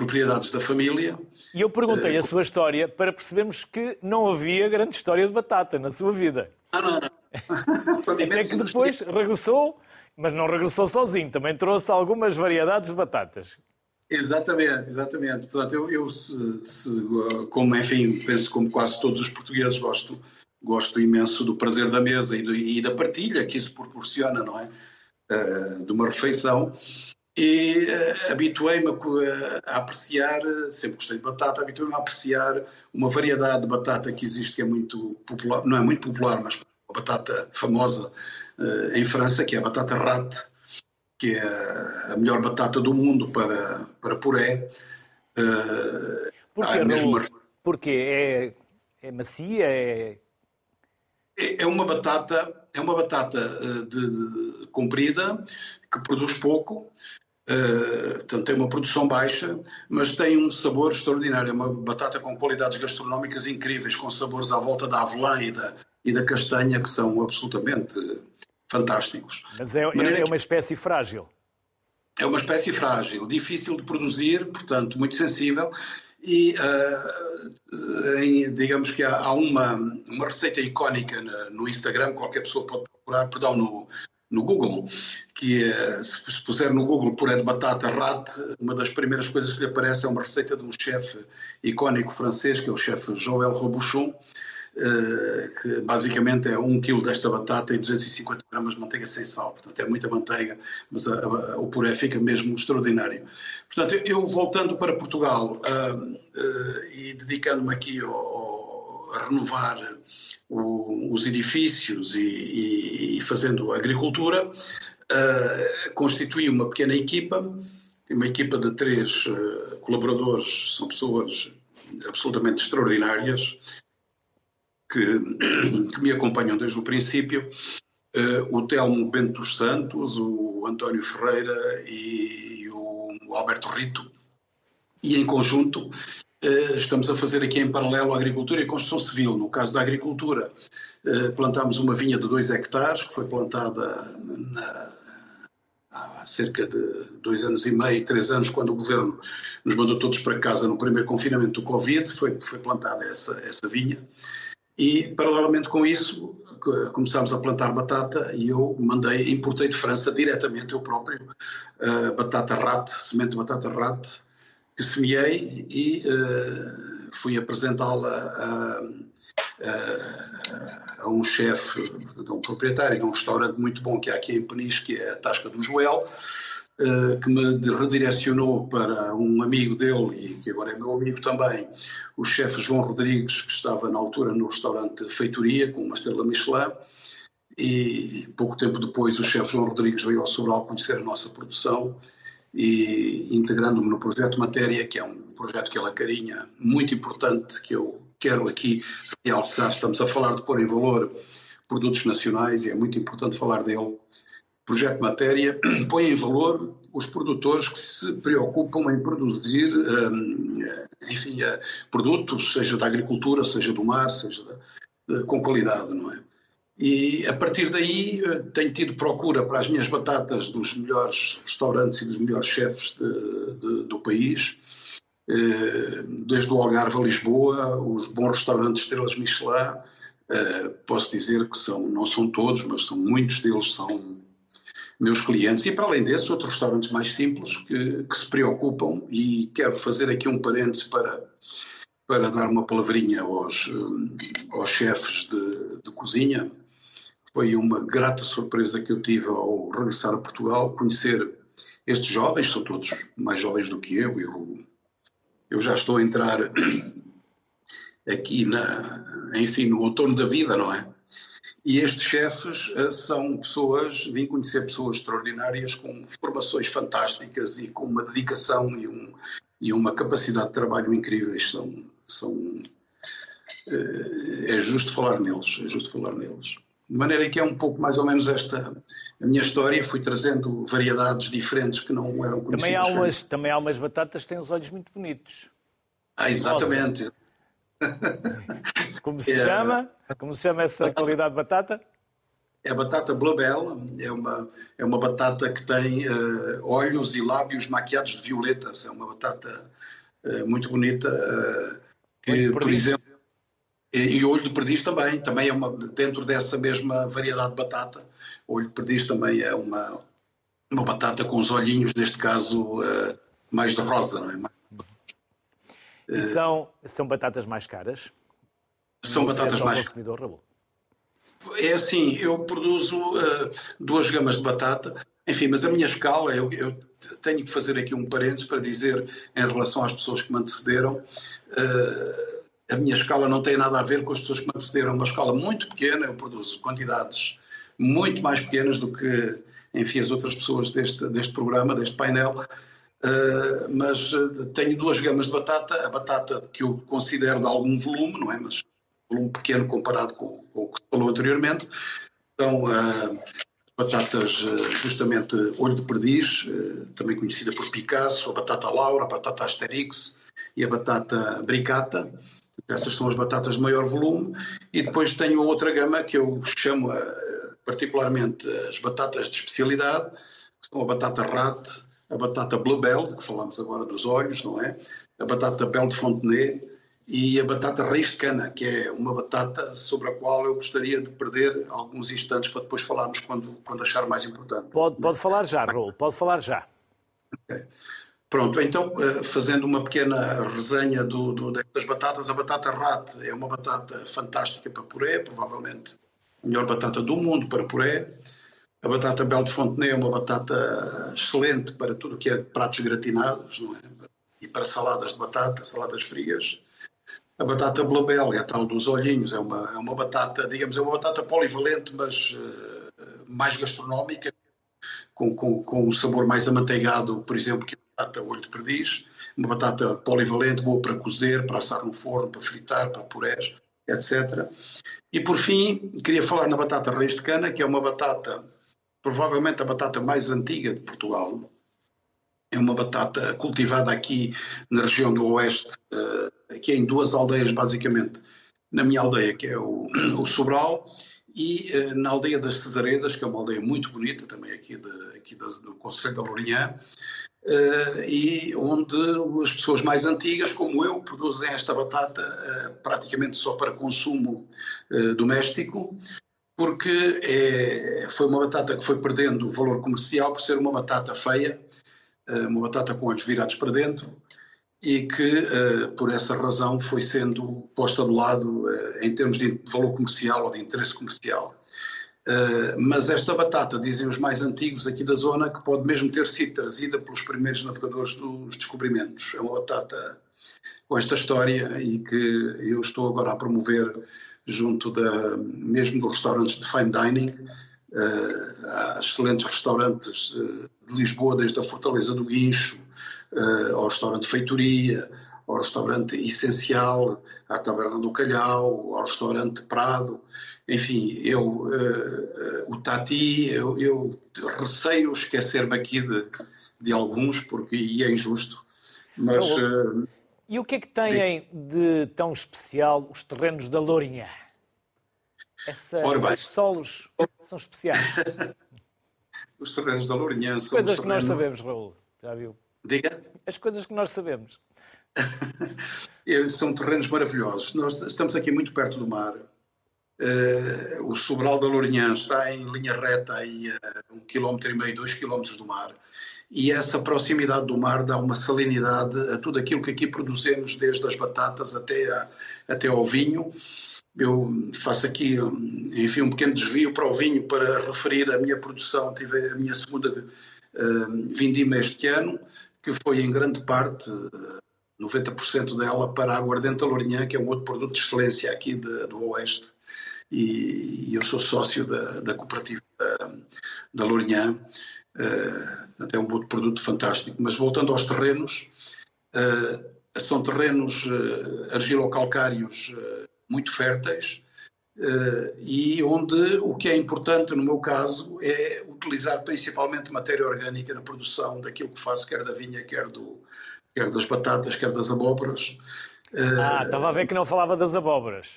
Speaker 6: propriedades da família.
Speaker 1: E eu perguntei a sua história para percebermos que não havia grande história de batata na sua vida.
Speaker 6: Ah, não, não. [LAUGHS]
Speaker 1: Até que depois regressou, mas não regressou sozinho, também trouxe algumas variedades de batatas.
Speaker 6: Exatamente, exatamente. Portanto, eu, eu se, se, como, enfim, penso como quase todos os portugueses, gosto, gosto imenso do prazer da mesa e, do, e da partilha que isso proporciona, não é? Uh, de uma refeição. E uh, habituei-me a, a, apreciar, sempre gostei de batata, habituei-me a apreciar uma variedade de batata que existe que é muito popular, não é muito popular, mas uma batata famosa uh, em França, que é a batata rat, que é a melhor batata do mundo para, para puré.
Speaker 1: Uh, Porquê, mesmo... Porque é, é macia? É...
Speaker 6: é... É, uma batata, é uma batata de, de, comprida, que produz pouco, uh, portanto tem uma produção baixa, mas tem um sabor extraordinário. É uma batata com qualidades gastronómicas incríveis, com sabores à volta da avelã e da, e da castanha que são absolutamente fantásticos.
Speaker 1: Mas é, é, é uma espécie frágil.
Speaker 6: É uma espécie frágil, difícil de produzir, portanto, muito sensível. E uh, em, digamos que há, há, uma, uma receita icónica no Instagram, qualquer pessoa pode procurar, perdão, no, no Google, que é, se, se puser no Google puré de batata rat, uma das primeiras coisas que lhe aparece é uma receita de um chefe icónico francês, que é o chefe Joël Robuchon, eh, que basicamente é 1 kg desta batata e 250 gramas de manteiga sem sal. Portanto, é muita manteiga, mas a, a, o puré fica mesmo extraordinário. Portanto, eu voltando para Portugal uh, uh, e dedicando-me aqui ao, ao, a renovar o, os edifícios e, e, fazendo agricultura, uh, constituí uma pequena equipa, uma equipa de três colaboradores, são pessoas absolutamente extraordinárias, que, que me acompanham desde o princípio, uh, o Telmo Bento dos Santos, o António Ferreira e, e o, Alberto Rito, e em conjunto uh, estamos a fazer aqui em paralelo a agricultura e construção civil. No caso da agricultura, uh, plantámos uma vinha de 2 hectares, que foi plantada na, há cerca de dois anos e meio, três anos, quando o governo nos mandou todos para casa no primeiro confinamento do Covid, foi, foi plantada essa, essa vinha. E, paralelamente com isso, começámos a plantar batata e eu mandei, importei de França diretamente eu próprio uh, batata rat, semente de batata rat, que semeei e uh, fui apresentá-la a, a, a, um chefe, a um proprietário de um restaurante muito bom que há aqui em Peniche, que é a Tasca do Joel, eh, que me redirecionou para um amigo dele, e que agora é meu amigo também, o chefe João Rodrigues, que estava na altura no restaurante Feitoria, com uma estrela Michelin, e pouco tempo depois o chefe João Rodrigues veio ao Sobral conhecer a nossa produção e integrando-me no projeto Matéria, que é um projeto que ele acarinha, muito importante, que eu quero aqui realçar, estamos a falar de pôr em valor produtos nacionais e é muito importante falar dele, Projeto Matéria [CLEARS THROAT] põe em valor os produtores que se preocupam em produzir, hum, enfim, eh, produtos, seja da agricultura, seja do mar, seja da, com qualidade, não é? E a partir daí eh, tenho tido procura para as minhas batatas dos melhores restaurantes e dos melhores chefes de, de, do país, eh, desde o Algarve a Lisboa, os bons restaurantes estrelas Michelin, posso dizer que são, não são todos, mas são muitos deles são meus clientes. E, para além desse, outros restaurantes mais simples que, que se preocupam. E quero fazer aqui um parênteses para, para dar uma palavrinha aos, eh, aos chefes de, de cozinha, foi uma grata surpresa que eu tive ao regressar a Portugal, conhecer estes jovens, são todos mais jovens do que eu, eu, eu já estou a entrar [CLEARS THROAT] aqui, na, enfim, no outono da vida, não é? E estes chefes uh, são pessoas, vim conhecer pessoas extraordinárias com formações fantásticas e com uma dedicação e, um, e uma capacidade de trabalho incríveis. São, são, uh, é justo falar neles, é justo falar neles. De maneira que é um pouco mais ou menos esta a minha história, fui trazendo variedades diferentes que não eram conhecidas.
Speaker 1: Também há umas, também há umas batatas que têm os olhos muito bonitos.
Speaker 6: Ah, exatamente. [LAUGHS]
Speaker 1: Como se é, chama? Como se chama essa qualidade de batata?
Speaker 6: É a batata Bluebell, é uma, é uma batata que tem uh, olhos e lábios maquiados de violeta. É uma batata uh, muito bonita, uh, que, por exemplo, e, e olho de perdiz também, também é uma, dentro dessa mesma variedade de batata. Olho de perdiz também é uma, uma batata com os olhinhos, neste caso, mais de rosa, não é?
Speaker 1: E são, são batatas mais caras?
Speaker 6: São batatas mais
Speaker 1: consumidor, Raul?
Speaker 6: É assim, eu produzo uh, duas gamas de batata, enfim, mas a minha escala, eu, eu, tenho que fazer aqui um parênteses para dizer, em relação às pessoas que me antecederam, uh, a minha escala não tem nada a ver com as pessoas que me antecederam, é uma escala muito pequena, eu produzo quantidades muito mais pequenas do que, enfim, as outras pessoas deste, deste programa, deste painel, Uh, mas uh, tenho duas gamas de batata, a batata que eu considero de algum volume, não é? Mas volume pequeno comparado com, com o que se falou anteriormente. São uh, batatas justamente olho de perdiz, também conhecida por Picasso, a batata Laura, a batata Asterix e a batata Bricata. Essas são as batatas de maior volume. E depois tenho outra gama que eu chamo particularmente as batatas de especialidade, que são a batata Rat, a batata Bluebell, que falamos agora dos olhos, não é? A batata Belle de Fontenay e a batata Raiz de Cana, que é uma batata sobre a qual eu gostaria de perder alguns instantes para depois falarmos quando, quando achar mais importante.
Speaker 1: Pode, pode falar já, Raul, pode falar já.
Speaker 6: Okay. Pronto, então, eh, fazendo uma pequena resenha do, do, destas batatas, a batata Rat é uma batata fantástica para puré, provavelmente a melhor batata do mundo para puré. A batata Bel de Fontenay é uma batata excelente para tudo o que é pratos gratinados é? e para saladas de batata, saladas frias. A batata Blabel é a tal dos olhinhos, é uma, é uma batata, digamos, é uma batata polivalente, mas uh, mais gastronómica, com, com, com um sabor mais amanteigado, por exemplo, que a batata olho de perdiz. Uma batata polivalente, boa para cozer, para assar no forno, para fritar, para purés, etc. E por fim, queria falar na batata raiz de cana, que é uma batata provavelmente a batata mais antiga de Portugal. É uma batata cultivada aqui na região do Oeste, eh, aqui em duas aldeias, basicamente. Na minha aldeia, que é o, o Sobral, e eh, na aldeia das Cesaredas, que é uma aldeia muito bonita, também aqui, de, aqui do Conselho da Lourinhã, Uh, e onde as pessoas mais antigas, como eu, produzem esta batata uh, praticamente só para consumo doméstico porque é, foi uma batata que foi perdendo valor comercial por ser uma batata feia, eh, uma batata com olhos virados para dentro, e que, eh, por essa razão, foi sendo posta de lado eh, em termos de valor comercial ou de interesse comercial. Mas esta batata, dizem os mais antigos aqui da zona, que pode mesmo ter sido trazida pelos primeiros navegadores dos descobrimentos. É uma batata com esta história e que eu estou agora a promover junto da, mesmo dos restaurantes de fine dining. Excelentes restaurantes de Lisboa, desde a Fortaleza do Guincho, uh, ao restaurante Feitoria, ao restaurante Essencial, à Taberna do Calhau, ao restaurante Prado. Enfim, eu, o Tati, eu, eu receio esquecer-me aqui de, de alguns, porque e é injusto, mas...
Speaker 1: E o que é que têm de tão especial os terrenos da Lourinhã? Essa, esses solos são especiais. [LAUGHS]
Speaker 6: os terrenos da Lourinhã
Speaker 1: são coisas que nós sabemos, Raul. Já viu?
Speaker 6: Diga?
Speaker 1: As coisas que nós sabemos. [LAUGHS]
Speaker 6: são terrenos maravilhosos. Nós estamos aqui muito perto do mar. Uh, o Sobral da Lourinhã está em linha reta aí a um quilómetro e meio, dois quilómetros do mar e essa proximidade do mar dá uma salinidade a tudo aquilo que aqui produzimos, desde as batatas até, a, até ao vinho. eu faço aqui, enfim, um pequeno desvio para o vinho para referir a minha produção. Tive a minha segunda uh, vindima este ano, que foi em grande parte, 90% dela, para a aguardente Lourinhã, que é um outro produto de excelência aqui de, do Oeste. E, e, eu sou sócio da, da cooperativa da, da Lourinhã. Uh, até um outro produto fantástico. Mas voltando aos terrenos, uh, são terrenos uh, argilocalcários uh, muito férteis e onde o que é importante no meu caso é utilizar principalmente matéria orgânica na produção daquilo que faço, quer da vinha, quer, do, quer das batatas, quer das abóboras.
Speaker 1: Ah, estava a ver que não falava das abóboras.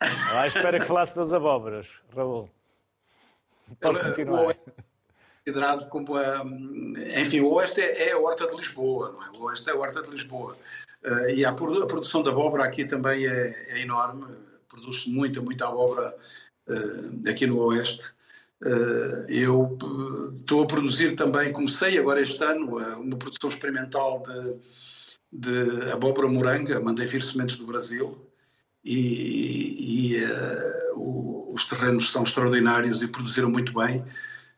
Speaker 1: Ah, espera que falasse das abóboras, Raul. Pode continuar
Speaker 6: considerado como a. Enfim, o Oeste é, é, a Horta de Lisboa, não é? O Oeste é a Horta de Lisboa. Uh, e a, produção de abóbora aqui também é, é enorme. Produz-se muita, muita abóbora uh, aqui no Oeste. Uh, eu estou a produzir também, comecei agora este ano, uma produção experimental de, de abóbora moranga. Mandei vir sementes do Brasil. E, e o, os terrenos são extraordinários e produziram muito bem.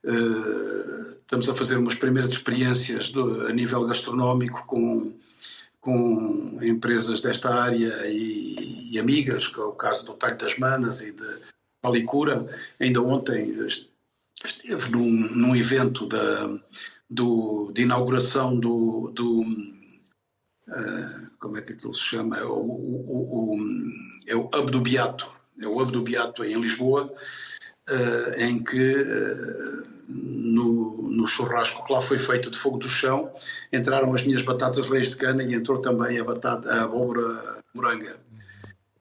Speaker 6: Uh, estamos a fazer umas primeiras experiências do, a nível gastronómico com, com empresas desta área e, e, amigas, que é o caso do Talho das Manas e de Alicura. Ainda ontem esteve num, num evento da, do, de inauguração do, do uh, como é que aquilo se chama? É o, o, o, é o Hub do Beato, é o Hub do Beato em Lisboa, uh, em que uh, no, no, churrasco que lá foi feito de fogo do chão entraram as minhas batatas leis de cana e entrou também a, batata, a abóbora moranga.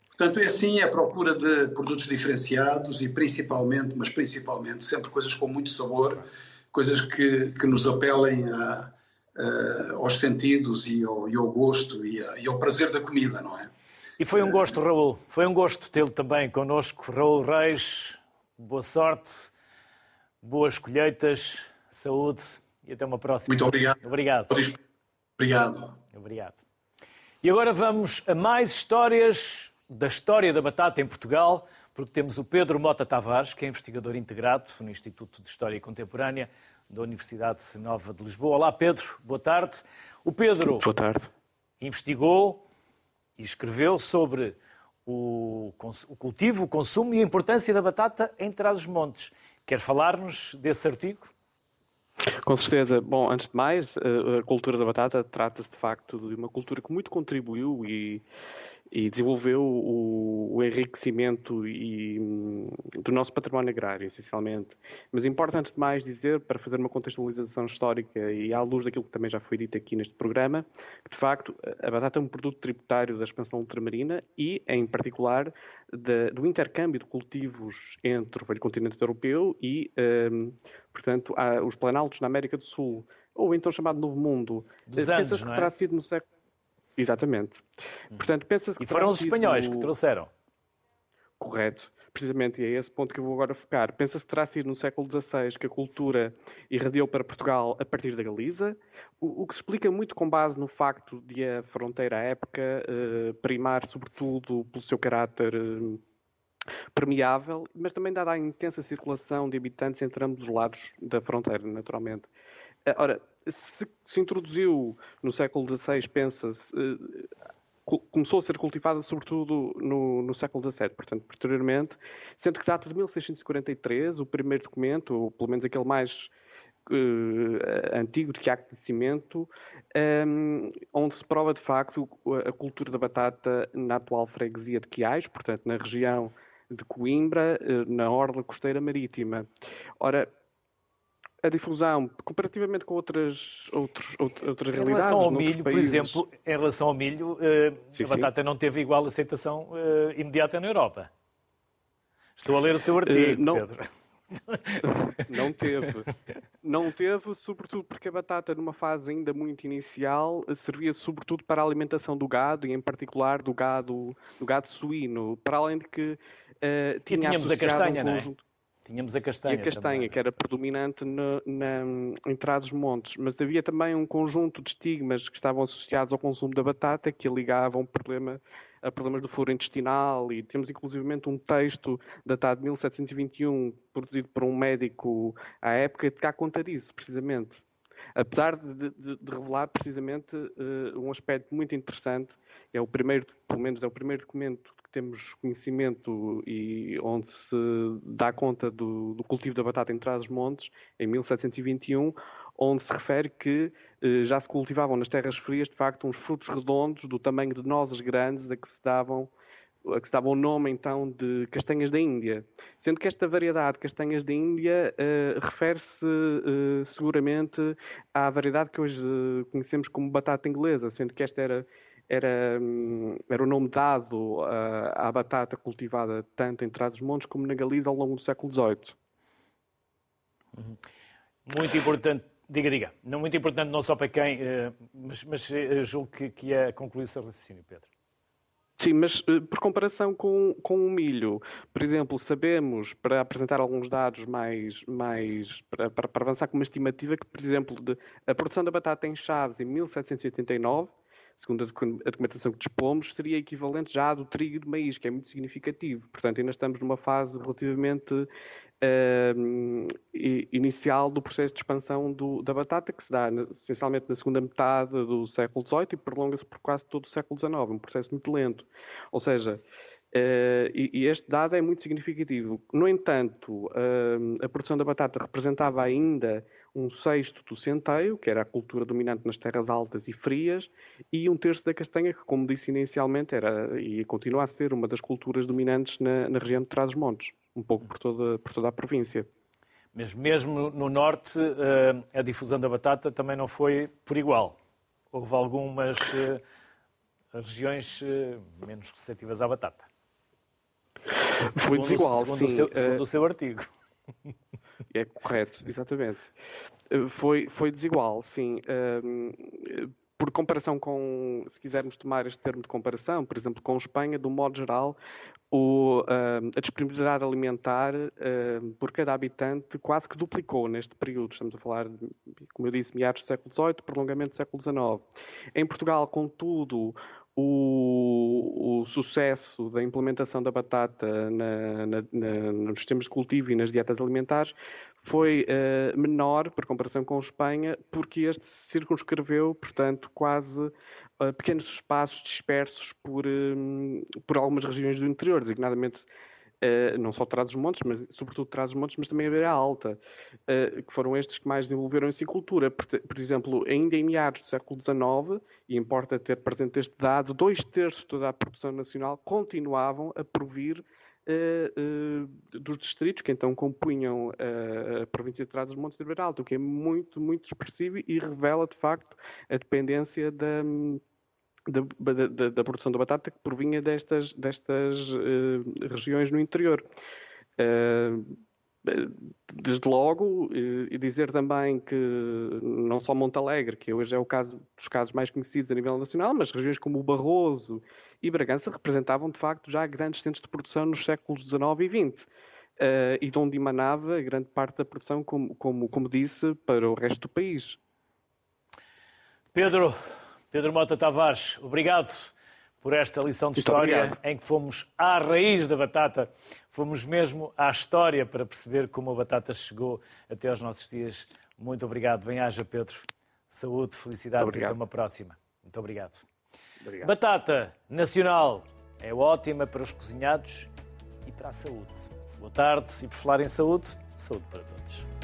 Speaker 6: Portanto, é assim a procura de produtos diferenciados e principalmente, mas principalmente, sempre coisas com muito sabor, coisas que, que nos apelem a, a, aos sentidos e ao, e ao gosto e, a, e ao prazer da comida, não é?
Speaker 1: E foi um gosto, Raul. Foi um gosto tê-lo também connosco. Raul Reis, boa sorte, boas colheitas, saúde e até uma próxima.
Speaker 6: Muito obrigado.
Speaker 1: Obrigado.
Speaker 6: Obrigado.
Speaker 1: Obrigado. E agora vamos a mais histórias da história da batata em Portugal, porque temos o Pedro Mota Tavares, que é investigador integrado no Instituto de História Contemporânea da Universidade Nova de Lisboa. Olá, Pedro. Boa tarde. O Pedro
Speaker 7: Boa tarde.
Speaker 1: investigou e escreveu sobre o, cultivo, o consumo e a importância da batata em Trás-os-Montes. Quer falar-nos desse artigo?
Speaker 7: Com certeza. Bom, antes de mais, a cultura da batata trata-se de facto de uma cultura que muito contribuiu e e desenvolveu o, o enriquecimento e, hum, do nosso património agrário, essencialmente. Mas importa, antes de mais, dizer, para fazer uma contextualização histórica e à luz daquilo que também já foi dito aqui neste programa, que, de facto, a batata é um produto tributário da expansão ultramarina e, em particular, de, do intercâmbio de cultivos entre o velho continente europeu e, um, portanto, os planaltos na América do Sul, ou então chamado Novo Mundo.
Speaker 1: Pensa-se que
Speaker 7: é? terá sido no século Exatamente.
Speaker 1: Hum. Portanto, pensa-se que. E foram os espanhóis sido... que trouxeram.
Speaker 7: Correto. Precisamente, e é esse ponto que eu vou agora focar. Pensa-se que terá sido no século XVI que a cultura irradiou para Portugal a partir da Galiza, o, o que se explica muito com base no facto de a fronteira à época eh, primar, sobretudo, pelo seu caráter. Eh, permeável, mas também dada a intensa circulação de habitantes entre ambos os lados da fronteira, naturalmente. Eh, ora, se, se introduziu no século XVI, pensa-se, eh, começou a ser cultivada sobretudo no, no, século XVII, portanto, posteriormente, sendo que data de 1643, o primeiro documento, ou pelo menos aquele mais uh, antigo de que há conhecimento, um, ehm, onde se prova de facto a cultura da batata na atual freguesia de Quiais, portanto, na região de Coimbra, na orla costeira marítima. Ora, a difusão, comparativamente com outras, outros, outras realidades. Em relação
Speaker 1: ao milho, por exemplo, em relação ao milho, eh, sim, a batata sim. não teve igual aceitação eh, imediata na Europa. Estou a ler o seu artigo, uh, não, Pedro. [LAUGHS]
Speaker 7: Não teve. Não teve, sobretudo porque a batata, numa fase ainda muito inicial, servia sobretudo para a alimentação do gado e, em particular, do gado, do gado suíno. Para além de que uh, tinha e
Speaker 1: tínhamos a castanha, um conjunto... Tínhamos a castanha.
Speaker 7: E a castanha, também. que era predominante na, na, em Trás-os-Montes. Mas havia também um conjunto de estigmas que estavam associados ao consumo da batata que ligavam a problema a problemas do foro intestinal e temos inclusivamente um texto datado de 1721, produzido por um médico à época, que dá conta disso, precisamente. Apesar de, de, de revelar precisamente uh, um aspecto muito interessante, é o primeiro, pelo menos é o primeiro documento temos conhecimento e onde se dá conta do, do cultivo da batata em Trás-os-Montes, em 1721, onde se refere que eh, já se cultivavam nas terras frias, de facto, uns frutos redondos do tamanho de nozes grandes a que se davam a que se dava o nome então de castanhas da Índia, sendo que esta variedade de castanhas da Índia uh, refere-se uh, seguramente à variedade que hoje uh, conhecemos como batata inglesa, sendo que esta era era, um, era o nome dado à batata cultivada tanto em Trás-os-Montes como na Galiza ao longo do século XVIII.
Speaker 1: Uhum. Muito importante Diga, diga. Não muito importante não só para quem, eh, mas, mas eh, julgo que, que é concluir seu raciocínio, Pedro.
Speaker 7: Sim, mas eh, por comparação com, com o milho, por exemplo, sabemos, para apresentar alguns dados mais, mais para, para, para avançar com uma estimativa, que, por exemplo, de, a produção da batata em Chaves em 1789, segundo a documentação que dispomos, seria equivalente já à do trigo e do maíz, que é muito significativo. Portanto, ainda estamos numa fase relativamente uh, inicial do processo de expansão do, da batata, que se dá essencialmente na segunda metade do século XVIII e prolonga-se por quase todo o século XIX, um processo muito lento. Ou seja, Uh, e, e, este dado é muito significativo. No entanto, uh, a produção da batata representava ainda um sexto do centeio, que era a cultura dominante nas terras altas e frias, e um terço da castanha, que, como disse inicialmente, era e continua a ser uma das culturas dominantes na, na região de Trás-os-Montes um pouco por toda, por toda a província.
Speaker 1: Mas mesmo no norte, eh, a difusão da batata também não foi por igual. Houve algumas eh, regiões eh, menos receptivas à batata.
Speaker 7: Foi desigual,
Speaker 1: segundo
Speaker 7: sim.
Speaker 1: O seu, segundo o seu artigo. [LAUGHS]
Speaker 7: É correto, exatamente. Foi, foi desigual, sim. Por comparação com, se quisermos tomar este termo de comparação, por exemplo, com Espanha, um modo geral, o, a disponibilidade alimentar por cada habitante quase que duplicou neste período. Estamos a falar, como eu disse, meados do século XVIII, prolongamento do século XIX. Em Portugal, contudo, o, o, sucesso da implementação da batata na, na, na, nos sistemas de cultivo e nas dietas alimentares foi uh, menor, por comparação com a Espanha, porque este se circunscreveu, portanto, quase uh, pequenos espaços dispersos por, uh, por algumas regiões do interior, designadamente uh, não só Trás-os-Montes, mas sobretudo Trás-os-Montes, mas também a Beira Alta, que foram estes que mais desenvolveram em silvicultura. Por, por, exemplo, ainda em meados do século XIX, e importa ter presente este dado, dois terços de toda a produção nacional continuavam a provir Uh, uh, dos distritos que então compunham uh, a província de Trás-os-Montes de Beira Alta, o que é muito, muito expressivo e revela, de facto, a dependência da, da, da, da produção da batata que provinha destas, destas regiões no interior. Desde logo, e dizer também que não só Montalegre, que hoje é o caso dos casos mais conhecidos a nível nacional, mas regiões como o Barroso e Bragança representavam de facto já grandes centros de produção nos séculos XIX e XX. Uh, e de onde emanava grande parte da produção, como, como, como disse, para o resto do país.
Speaker 1: Pedro, Pedro Mota Tavares, obrigado por esta lição de história em que fomos à raiz da batata, fomos mesmo à história para perceber como a batata chegou até aos nossos dias. Muito obrigado. Bem-aja, Pedro. Saúde, felicidades e até uma próxima. Muito obrigado. Obrigado. Batata nacional é ótima para os cozinhados e para a saúde. Boa tarde e por falar em saúde, saúde para todos.